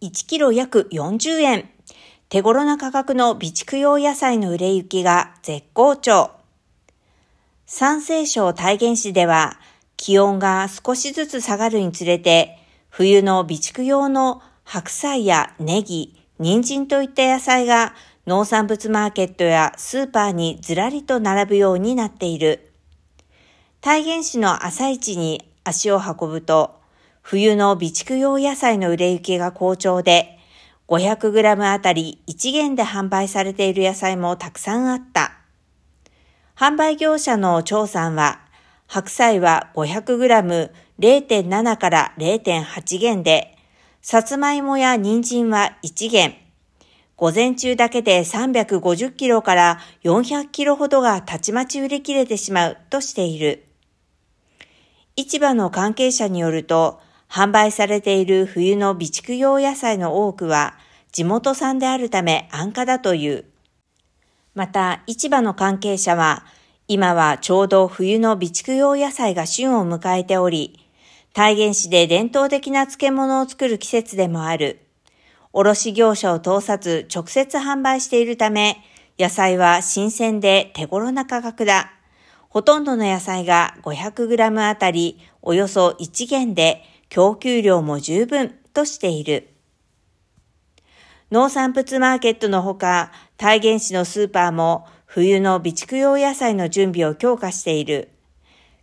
1キロ約40円。手頃な価格の備蓄用野菜の売れ行きが絶好調。山西省体現市では気温が少しずつ下がるにつれて冬の備蓄用の白菜やネギ、人参といった野菜が農産物マーケットやスーパーにずらりと並ぶようになっている。体現市の朝市に足を運ぶと、冬の備蓄用野菜の売れ行きが好調で、500g あたり1元で販売されている野菜もたくさんあった。販売業者の調査は、白菜は 500g0.7 から0.8元で、さつまいもや人参は1元。午前中だけで350キロから400キロほどがたちまち売り切れてしまうとしている。市場の関係者によると、販売されている冬の備蓄用野菜の多くは地元産であるため安価だという。また、市場の関係者は、今はちょうど冬の備蓄用野菜が旬を迎えており、体現市で伝統的な漬物を作る季節でもある。卸業者を通さず直接販売しているため、野菜は新鮮で手頃な価格だ。ほとんどの野菜が 500g あたりおよそ1元で供給量も十分としている。農産物マーケットのほか、体現市のスーパーも冬の備蓄用野菜の準備を強化している。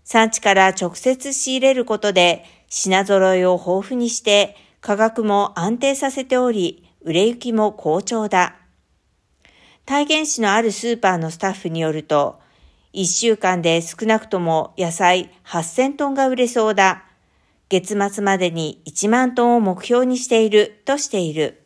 産地から直接仕入れることで品揃えを豊富にして価格も安定させており、売れ行きも好調だ。体現市のあるスーパーのスタッフによると、1週間で少なくとも野菜8000トンが売れそうだ。月末までに1万トンを目標にしているとしている。